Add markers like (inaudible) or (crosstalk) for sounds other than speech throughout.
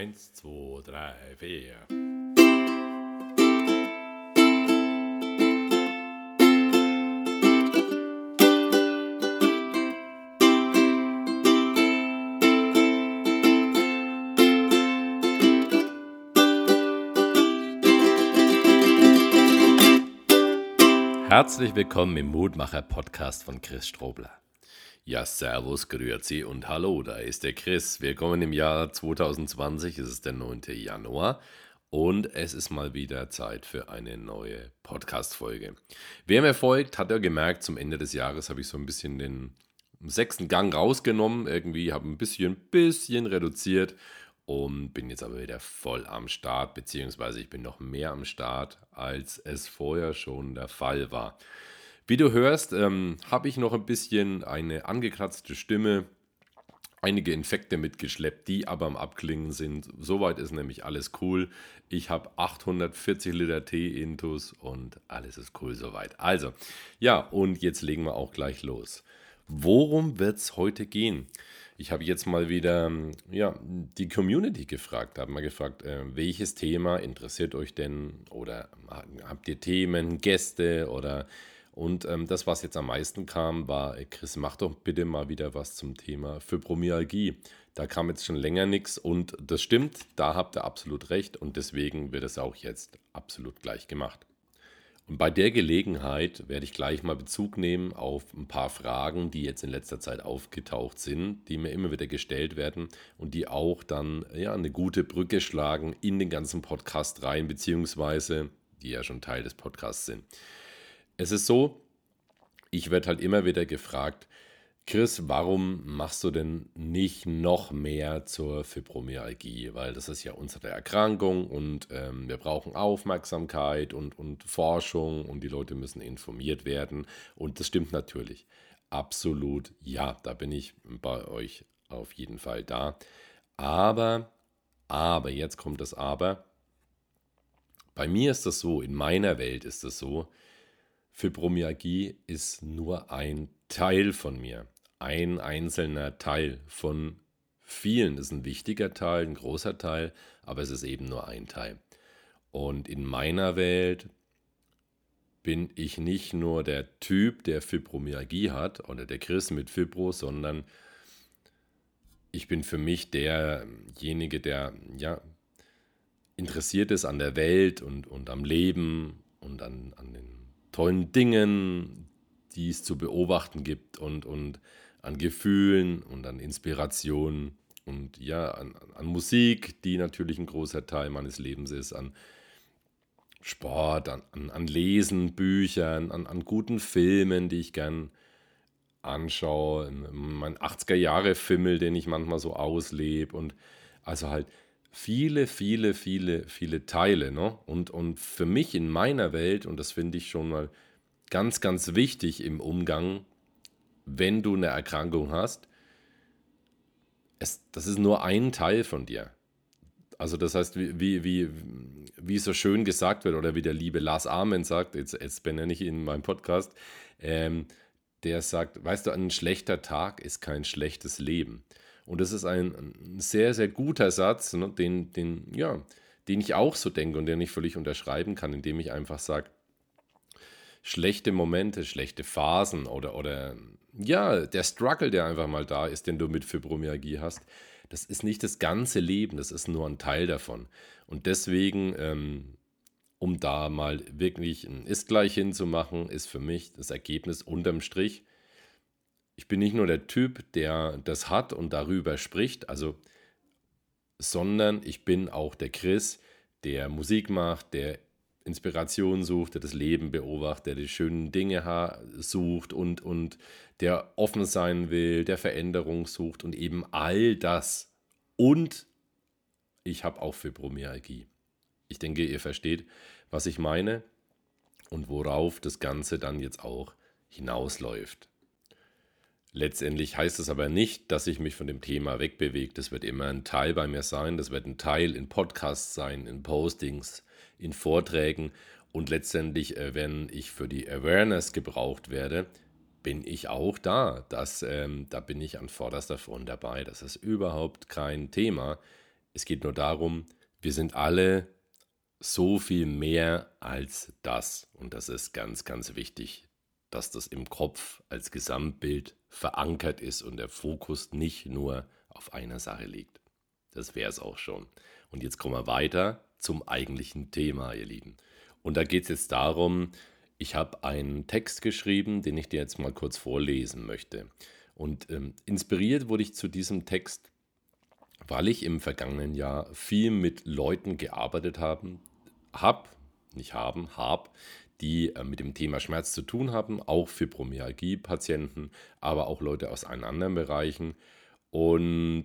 Eins, zwei, drei, vier. Herzlich willkommen im Mutmacher-Podcast von Chris Strobler. Ja, Servus, Grüezi und Hallo, da ist der Chris. Willkommen im Jahr 2020, es ist der 9. Januar und es ist mal wieder Zeit für eine neue Podcast-Folge. Wer mir folgt, hat ja gemerkt, zum Ende des Jahres habe ich so ein bisschen den sechsten Gang rausgenommen, irgendwie habe ein bisschen, bisschen reduziert und bin jetzt aber wieder voll am Start, beziehungsweise ich bin noch mehr am Start, als es vorher schon der Fall war. Wie du hörst, ähm, habe ich noch ein bisschen eine angekratzte Stimme, einige Infekte mitgeschleppt, die aber am Abklingen sind. Soweit ist nämlich alles cool. Ich habe 840 Liter Tee intus und alles ist cool soweit. Also, ja, und jetzt legen wir auch gleich los. Worum wird es heute gehen? Ich habe jetzt mal wieder ja, die Community gefragt, habe mal gefragt, äh, welches Thema interessiert euch denn oder habt ihr Themen, Gäste oder und ähm, das, was jetzt am meisten kam, war, Chris, mach doch bitte mal wieder was zum Thema Fibromyalgie. Da kam jetzt schon länger nichts und das stimmt, da habt ihr absolut recht und deswegen wird es auch jetzt absolut gleich gemacht. Und bei der Gelegenheit werde ich gleich mal Bezug nehmen auf ein paar Fragen, die jetzt in letzter Zeit aufgetaucht sind, die mir immer wieder gestellt werden und die auch dann ja, eine gute Brücke schlagen in den ganzen Podcast rein, beziehungsweise die ja schon Teil des Podcasts sind. Es ist so, ich werde halt immer wieder gefragt, Chris, warum machst du denn nicht noch mehr zur Fibromyalgie? Weil das ist ja unsere Erkrankung und ähm, wir brauchen Aufmerksamkeit und, und Forschung und die Leute müssen informiert werden. Und das stimmt natürlich. Absolut, ja, da bin ich bei euch auf jeden Fall da. Aber, aber, jetzt kommt das Aber. Bei mir ist das so, in meiner Welt ist das so, Fibromyalgie ist nur ein Teil von mir, ein einzelner Teil von vielen. Das ist ein wichtiger Teil, ein großer Teil, aber es ist eben nur ein Teil. Und in meiner Welt bin ich nicht nur der Typ, der Fibromyalgie hat oder der Chris mit Fibro, sondern ich bin für mich derjenige, der ja interessiert ist an der Welt und, und am Leben und an, an den tollen Dingen, die es zu beobachten gibt und, und an Gefühlen und an Inspirationen und ja, an, an Musik, die natürlich ein großer Teil meines Lebens ist, an Sport, an, an, an Lesen, Büchern, an, an guten Filmen, die ich gern anschaue, mein 80er-Jahre-Fimmel, den ich manchmal so auslebe und also halt viele, viele, viele, viele Teile. Ne? Und, und für mich in meiner Welt, und das finde ich schon mal ganz, ganz wichtig im Umgang, wenn du eine Erkrankung hast, es, das ist nur ein Teil von dir. Also das heißt, wie, wie, wie, so schön gesagt wird, oder wie der liebe Lars Amen sagt, jetzt, jetzt benenne ich ihn in meinem Podcast, ähm, der sagt, weißt du, ein schlechter Tag ist kein schlechtes Leben. Und das ist ein, sehr, sehr guter Satz, ne, den, den, ja, den ich auch so denke und den ich völlig unterschreiben kann, indem ich einfach sage, schlechte Momente, schlechte Phasen oder, oder ja, der Struggle, der einfach mal da ist, den du mit Fibromyalgie hast, das ist nicht das ganze Leben, das ist nur ein Teil davon. Und deswegen, ähm, um da mal wirklich ein Ist gleich hinzumachen, ist für mich das Ergebnis unterm Strich, ich bin nicht nur der Typ, der das hat und darüber spricht, also, sondern ich bin auch der Chris, der Musik macht, der Inspiration sucht, der das Leben beobachtet, der die schönen Dinge sucht und, und der offen sein will, der Veränderung sucht und eben all das. Und ich habe auch Fibromyalgie. Ich denke, ihr versteht, was ich meine und worauf das Ganze dann jetzt auch hinausläuft. Letztendlich heißt es aber nicht, dass ich mich von dem Thema wegbewege. Das wird immer ein Teil bei mir sein. Das wird ein Teil in Podcasts sein, in Postings, in Vorträgen. Und letztendlich, äh, wenn ich für die Awareness gebraucht werde, bin ich auch da. Das, ähm, da bin ich an vorderster Front dabei. Das ist überhaupt kein Thema. Es geht nur darum, wir sind alle so viel mehr als das. Und das ist ganz, ganz wichtig, dass das im Kopf als Gesamtbild verankert ist und der Fokus nicht nur auf einer Sache liegt. Das wäre es auch schon. Und jetzt kommen wir weiter zum eigentlichen Thema, ihr Lieben. Und da geht es jetzt darum, ich habe einen Text geschrieben, den ich dir jetzt mal kurz vorlesen möchte. Und ähm, inspiriert wurde ich zu diesem Text, weil ich im vergangenen Jahr viel mit Leuten gearbeitet habe, hab, nicht haben, hab, die äh, mit dem Thema Schmerz zu tun haben, auch Fibromyalgie-Patienten, aber auch Leute aus allen anderen Bereichen. Und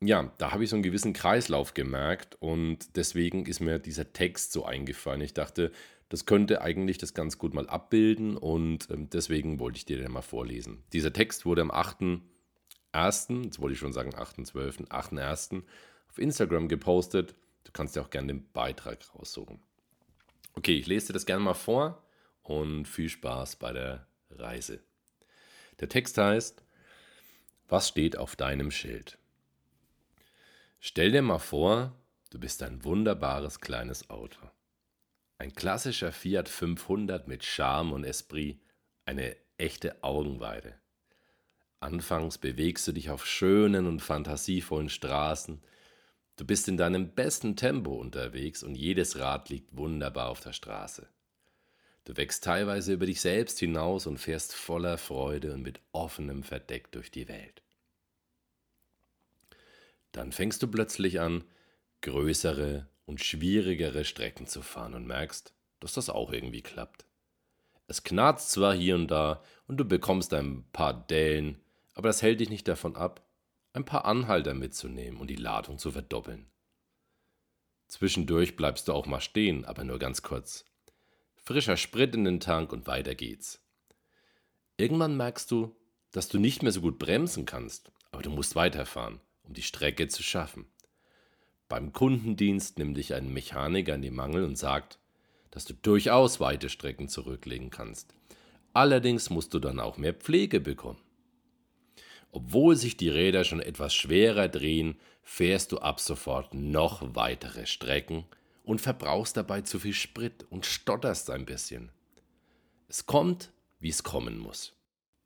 ja, da habe ich so einen gewissen Kreislauf gemerkt und deswegen ist mir dieser Text so eingefallen. Ich dachte, das könnte eigentlich das ganz gut mal abbilden und ähm, deswegen wollte ich dir den mal vorlesen. Dieser Text wurde am 8.1., jetzt wollte ich schon sagen 8.12., 8.1. auf Instagram gepostet. Du kannst dir auch gerne den Beitrag raussuchen. Okay, ich lese dir das gerne mal vor und viel Spaß bei der Reise. Der Text heißt, was steht auf deinem Schild? Stell dir mal vor, du bist ein wunderbares kleines Auto. Ein klassischer Fiat 500 mit Charme und Esprit, eine echte Augenweide. Anfangs bewegst du dich auf schönen und fantasievollen Straßen, Du bist in deinem besten Tempo unterwegs und jedes Rad liegt wunderbar auf der Straße. Du wächst teilweise über dich selbst hinaus und fährst voller Freude und mit offenem Verdeck durch die Welt. Dann fängst du plötzlich an, größere und schwierigere Strecken zu fahren und merkst, dass das auch irgendwie klappt. Es knarzt zwar hier und da und du bekommst ein paar Dellen, aber das hält dich nicht davon ab, ein paar Anhalter mitzunehmen und die Ladung zu verdoppeln. Zwischendurch bleibst du auch mal stehen, aber nur ganz kurz. Frischer Sprit in den Tank und weiter geht's. Irgendwann merkst du, dass du nicht mehr so gut bremsen kannst, aber du musst weiterfahren, um die Strecke zu schaffen. Beim Kundendienst nimmt dich ein Mechaniker in die Mangel und sagt, dass du durchaus weite Strecken zurücklegen kannst. Allerdings musst du dann auch mehr Pflege bekommen. Obwohl sich die Räder schon etwas schwerer drehen, fährst du ab sofort noch weitere Strecken und verbrauchst dabei zu viel Sprit und stotterst ein bisschen. Es kommt, wie es kommen muss.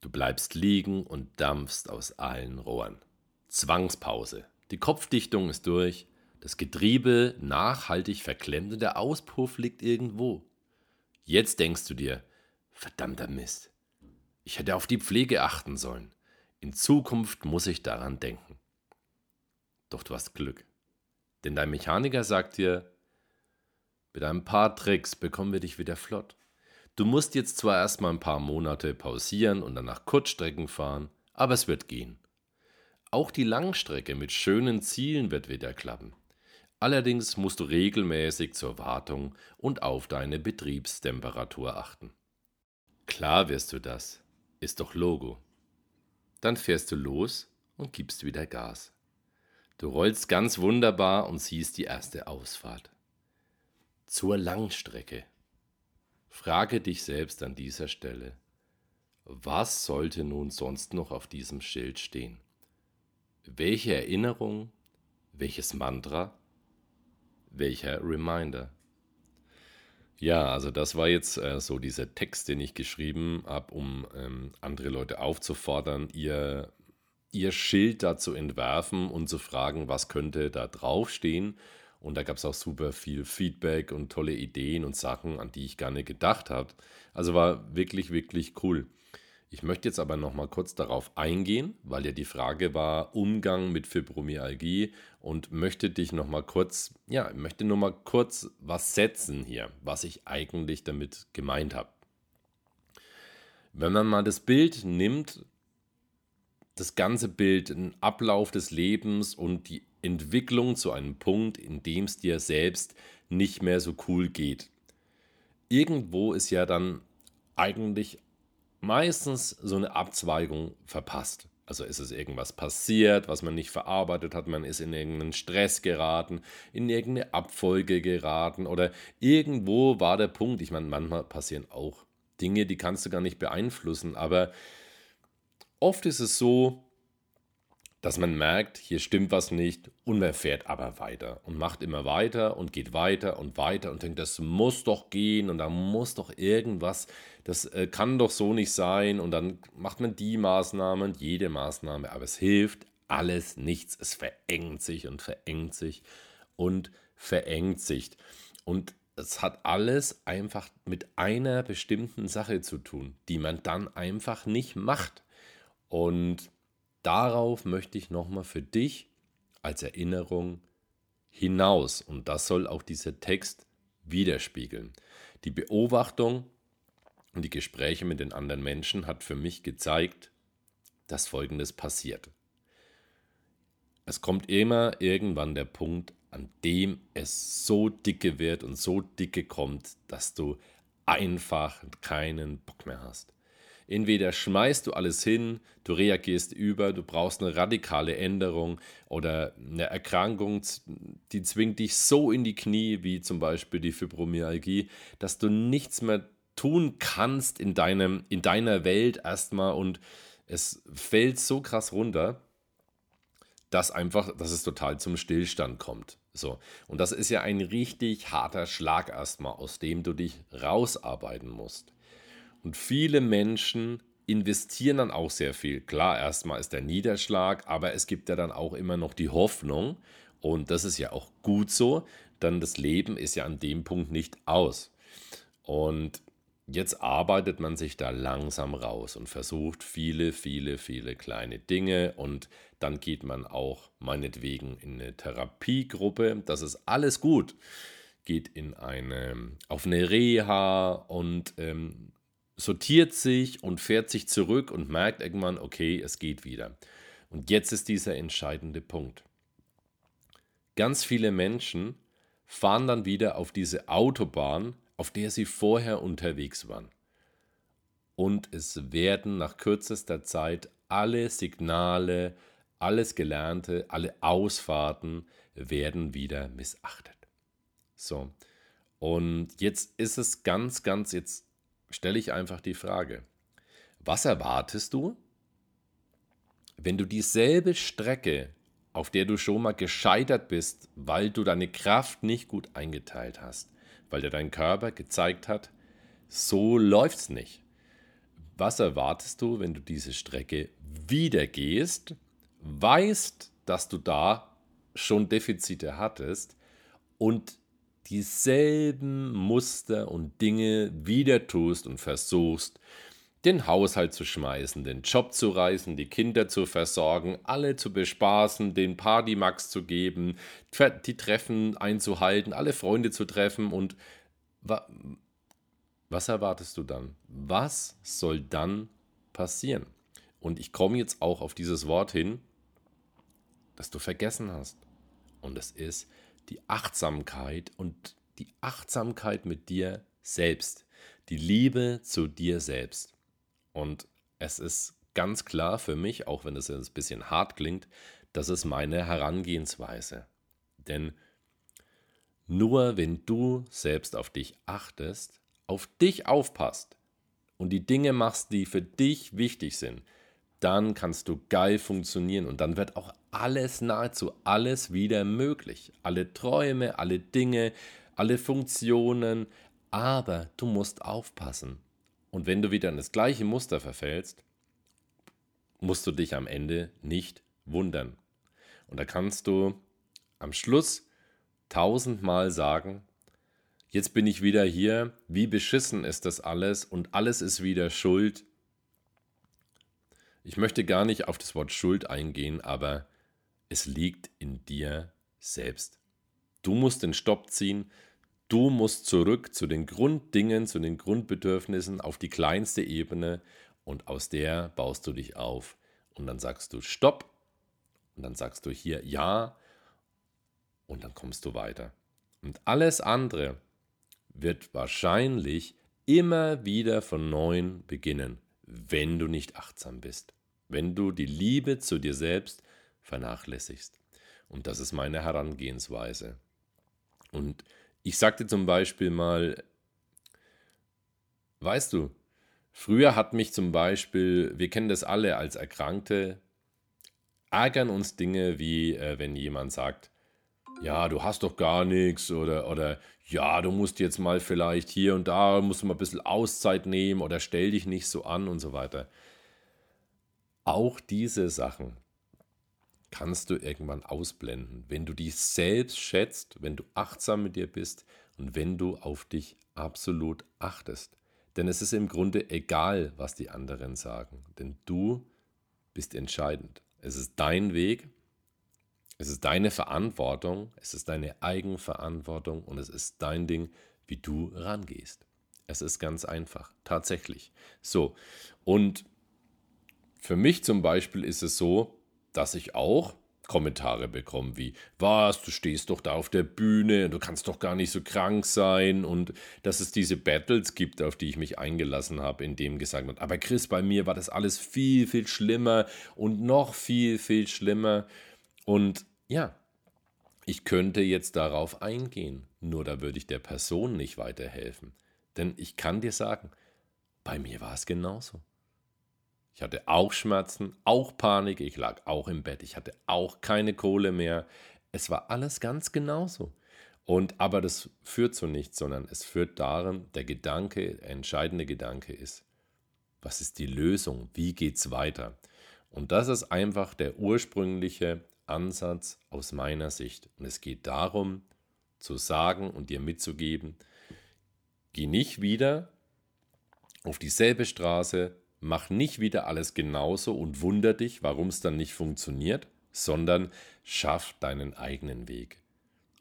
Du bleibst liegen und dampfst aus allen Rohren. Zwangspause. Die Kopfdichtung ist durch, das Getriebe nachhaltig verklemmt und der Auspuff liegt irgendwo. Jetzt denkst du dir, verdammter Mist, ich hätte auf die Pflege achten sollen. In Zukunft muss ich daran denken. Doch du hast Glück. Denn dein Mechaniker sagt dir, mit ein paar Tricks bekommen wir dich wieder flott. Du musst jetzt zwar erstmal ein paar Monate pausieren und danach Kurzstrecken fahren, aber es wird gehen. Auch die Langstrecke mit schönen Zielen wird wieder klappen. Allerdings musst du regelmäßig zur Wartung und auf deine Betriebstemperatur achten. Klar wirst du das, ist doch Logo. Dann fährst du los und gibst wieder Gas. Du rollst ganz wunderbar und siehst die erste Ausfahrt. Zur Langstrecke. Frage dich selbst an dieser Stelle, was sollte nun sonst noch auf diesem Schild stehen? Welche Erinnerung, welches Mantra, welcher Reminder? Ja, also das war jetzt äh, so dieser Text, den ich geschrieben habe, um ähm, andere Leute aufzufordern, ihr, ihr Schild da zu entwerfen und zu fragen, was könnte da draufstehen. Und da gab es auch super viel Feedback und tolle Ideen und Sachen, an die ich gar nicht gedacht habe. Also war wirklich, wirklich cool. Ich möchte jetzt aber noch mal kurz darauf eingehen, weil ja die Frage war Umgang mit Fibromyalgie und möchte dich noch mal kurz, ja, möchte nur mal kurz was setzen hier, was ich eigentlich damit gemeint habe. Wenn man mal das Bild nimmt, das ganze Bild, den Ablauf des Lebens und die Entwicklung zu einem Punkt, in dem es dir selbst nicht mehr so cool geht. Irgendwo ist ja dann eigentlich meistens so eine Abzweigung verpasst. Also ist es irgendwas passiert, was man nicht verarbeitet hat, man ist in irgendeinen Stress geraten, in irgendeine Abfolge geraten oder irgendwo war der Punkt. Ich meine, manchmal passieren auch Dinge, die kannst du gar nicht beeinflussen, aber oft ist es so, dass man merkt, hier stimmt was nicht und man fährt aber weiter und macht immer weiter und geht weiter und weiter und denkt, das muss doch gehen und da muss doch irgendwas, das äh, kann doch so nicht sein und dann macht man die Maßnahme und jede Maßnahme, aber es hilft alles nichts, es verengt sich und verengt sich und verengt sich und es hat alles einfach mit einer bestimmten Sache zu tun, die man dann einfach nicht macht und darauf möchte ich nochmal für dich als Erinnerung hinaus. Und das soll auch dieser Text widerspiegeln. Die Beobachtung und die Gespräche mit den anderen Menschen hat für mich gezeigt, dass Folgendes passiert. Es kommt immer irgendwann der Punkt, an dem es so dicke wird und so dicke kommt, dass du einfach keinen Bock mehr hast. Entweder schmeißt du alles hin, du reagierst über, du brauchst eine radikale Änderung oder eine Erkrankung, die zwingt dich so in die Knie, wie zum Beispiel die Fibromyalgie, dass du nichts mehr tun kannst in, deinem, in deiner Welt erstmal und es fällt so krass runter, dass einfach, dass es total zum Stillstand kommt. So. Und das ist ja ein richtig harter Schlag erstmal, aus dem du dich rausarbeiten musst. Und viele Menschen investieren dann auch sehr viel. Klar, erstmal ist der Niederschlag, aber es gibt ja dann auch immer noch die Hoffnung. Und das ist ja auch gut so, denn das Leben ist ja an dem Punkt nicht aus. Und jetzt arbeitet man sich da langsam raus und versucht viele, viele, viele kleine Dinge. Und dann geht man auch meinetwegen in eine Therapiegruppe. Das ist alles gut. Geht in eine, auf eine Reha und ähm, sortiert sich und fährt sich zurück und merkt irgendwann, okay, es geht wieder. Und jetzt ist dieser entscheidende Punkt. Ganz viele Menschen fahren dann wieder auf diese Autobahn, auf der sie vorher unterwegs waren. Und es werden nach kürzester Zeit alle Signale, alles Gelernte, alle Ausfahrten werden wieder missachtet. So. Und jetzt ist es ganz, ganz, jetzt stelle ich einfach die Frage, was erwartest du, wenn du dieselbe Strecke, auf der du schon mal gescheitert bist, weil du deine Kraft nicht gut eingeteilt hast, weil dir dein Körper gezeigt hat, so läuft's nicht. Was erwartest du, wenn du diese Strecke wieder gehst, weißt, dass du da schon Defizite hattest und dieselben Muster und Dinge wieder tust und versuchst, den Haushalt zu schmeißen, den Job zu reißen, die Kinder zu versorgen, alle zu bespaßen, den Partymax zu geben, die Treffen einzuhalten, alle Freunde zu treffen und wa was erwartest du dann? Was soll dann passieren? Und ich komme jetzt auch auf dieses Wort hin, das du vergessen hast. Und es ist die Achtsamkeit und die Achtsamkeit mit dir selbst, die Liebe zu dir selbst. Und es ist ganz klar für mich, auch wenn es ein bisschen hart klingt, das ist meine Herangehensweise. Denn nur wenn du selbst auf dich achtest, auf dich aufpasst und die Dinge machst, die für dich wichtig sind, dann kannst du geil funktionieren und dann wird auch alles, nahezu alles wieder möglich. Alle Träume, alle Dinge, alle Funktionen, aber du musst aufpassen. Und wenn du wieder in das gleiche Muster verfällst, musst du dich am Ende nicht wundern. Und da kannst du am Schluss tausendmal sagen, jetzt bin ich wieder hier, wie beschissen ist das alles und alles ist wieder schuld ich möchte gar nicht auf das Wort Schuld eingehen, aber es liegt in dir selbst. Du musst den Stopp ziehen, du musst zurück zu den Grunddingen, zu den Grundbedürfnissen auf die kleinste Ebene und aus der baust du dich auf. Und dann sagst du Stopp und dann sagst du hier Ja und dann kommst du weiter. Und alles andere wird wahrscheinlich immer wieder von neuem beginnen, wenn du nicht achtsam bist wenn du die Liebe zu dir selbst vernachlässigst. Und das ist meine Herangehensweise. Und ich sagte zum Beispiel mal, weißt du, früher hat mich zum Beispiel, wir kennen das alle als Erkrankte, ärgern uns Dinge wie, äh, wenn jemand sagt, ja, du hast doch gar nichts oder, oder ja, du musst jetzt mal vielleicht hier und da, musst du mal ein bisschen Auszeit nehmen oder stell dich nicht so an und so weiter. Auch diese Sachen kannst du irgendwann ausblenden, wenn du dich selbst schätzt, wenn du achtsam mit dir bist und wenn du auf dich absolut achtest. Denn es ist im Grunde egal, was die anderen sagen, denn du bist entscheidend. Es ist dein Weg es ist deine Verantwortung, es ist deine Eigenverantwortung und es ist dein Ding, wie du rangehst. Es ist ganz einfach, tatsächlich. So, und für mich zum Beispiel ist es so, dass ich auch Kommentare bekomme wie, was, du stehst doch da auf der Bühne, du kannst doch gar nicht so krank sein und dass es diese Battles gibt, auf die ich mich eingelassen habe, in dem gesagt wird, aber Chris, bei mir war das alles viel, viel schlimmer und noch viel, viel schlimmer und ja, ich könnte jetzt darauf eingehen, nur da würde ich der Person nicht weiterhelfen. Denn ich kann dir sagen, bei mir war es genauso. Ich hatte auch Schmerzen, auch Panik, ich lag auch im Bett, ich hatte auch keine Kohle mehr. Es war alles ganz genauso. Und aber das führt zu nichts, sondern es führt darin, der Gedanke, der entscheidende Gedanke ist, was ist die Lösung? Wie geht's weiter? Und das ist einfach der ursprüngliche Ansatz aus meiner Sicht. Und es geht darum, zu sagen und dir mitzugeben, geh nicht wieder auf dieselbe Straße, mach nicht wieder alles genauso und wunder dich, warum es dann nicht funktioniert, sondern schaff deinen eigenen Weg.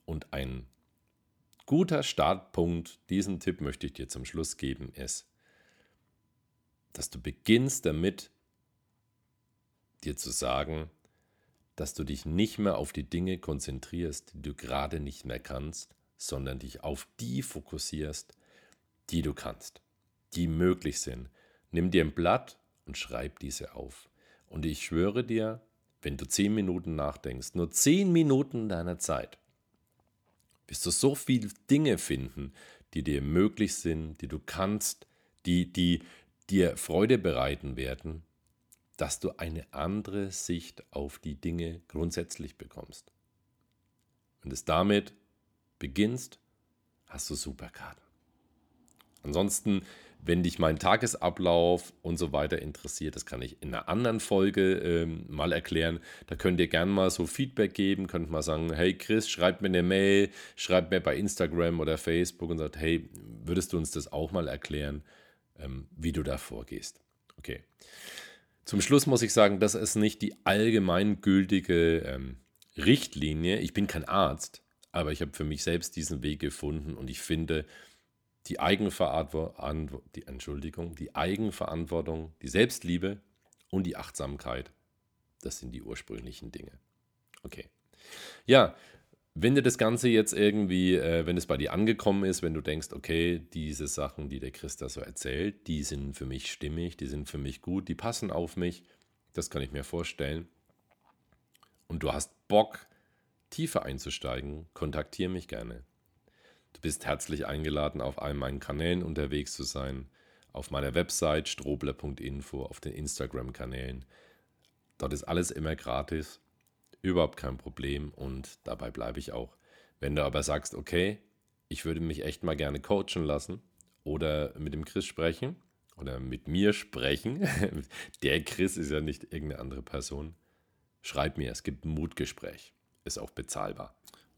Und ein guter Startpunkt, diesen Tipp möchte ich dir zum Schluss geben, ist, dass du beginnst damit, dir zu sagen, dass du dich nicht mehr auf die Dinge konzentrierst, die du gerade nicht mehr kannst, sondern dich auf die fokussierst, die du kannst, die möglich sind. Nimm dir ein Blatt und schreib diese auf. Und ich schwöre dir, wenn du zehn Minuten nachdenkst, nur zehn Minuten deiner Zeit, wirst du so viele Dinge finden, die dir möglich sind, die du kannst, die, die dir Freude bereiten werden, dass du eine andere Sicht auf die Dinge grundsätzlich bekommst. Wenn du es damit beginnst, hast du Superkarten. Ansonsten, wenn dich mein Tagesablauf und so weiter interessiert, das kann ich in einer anderen Folge ähm, mal erklären. Da könnt ihr gerne mal so Feedback geben, könnt mal sagen, hey Chris, schreib mir eine Mail, schreib mir bei Instagram oder Facebook und sagt, hey, würdest du uns das auch mal erklären, ähm, wie du da vorgehst? Okay. Zum Schluss muss ich sagen, das ist nicht die allgemeingültige ähm, Richtlinie. Ich bin kein Arzt, aber ich habe für mich selbst diesen Weg gefunden und ich finde, die Eigenverantwortung, die, Entschuldigung, die Eigenverantwortung, die Selbstliebe und die Achtsamkeit, das sind die ursprünglichen Dinge. Okay. Ja, wenn dir das Ganze jetzt irgendwie, äh, wenn es bei dir angekommen ist, wenn du denkst, okay, diese Sachen, die der Christa so erzählt, die sind für mich stimmig, die sind für mich gut, die passen auf mich, das kann ich mir vorstellen. Und du hast Bock, tiefer einzusteigen, kontaktiere mich gerne. Du bist herzlich eingeladen, auf allen meinen Kanälen unterwegs zu sein, auf meiner Website strobler.info, auf den Instagram-Kanälen. Dort ist alles immer gratis Überhaupt kein Problem und dabei bleibe ich auch. Wenn du aber sagst, okay, ich würde mich echt mal gerne coachen lassen oder mit dem Chris sprechen oder mit mir sprechen, (laughs) der Chris ist ja nicht irgendeine andere Person, schreib mir, es gibt ein Mutgespräch, ist auch bezahlbar.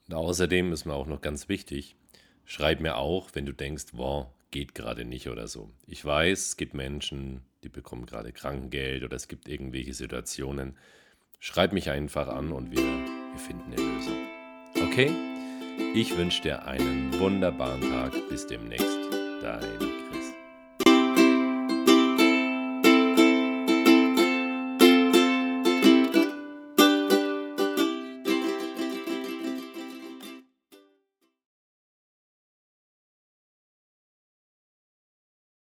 Und außerdem ist mir auch noch ganz wichtig, schreib mir auch, wenn du denkst, wow, geht gerade nicht oder so. Ich weiß, es gibt Menschen, die bekommen gerade Krankengeld oder es gibt irgendwelche Situationen, Schreib mich einfach an und wir, wir finden eine Lösung. Okay? Ich wünsche dir einen wunderbaren Tag. Bis demnächst. Dein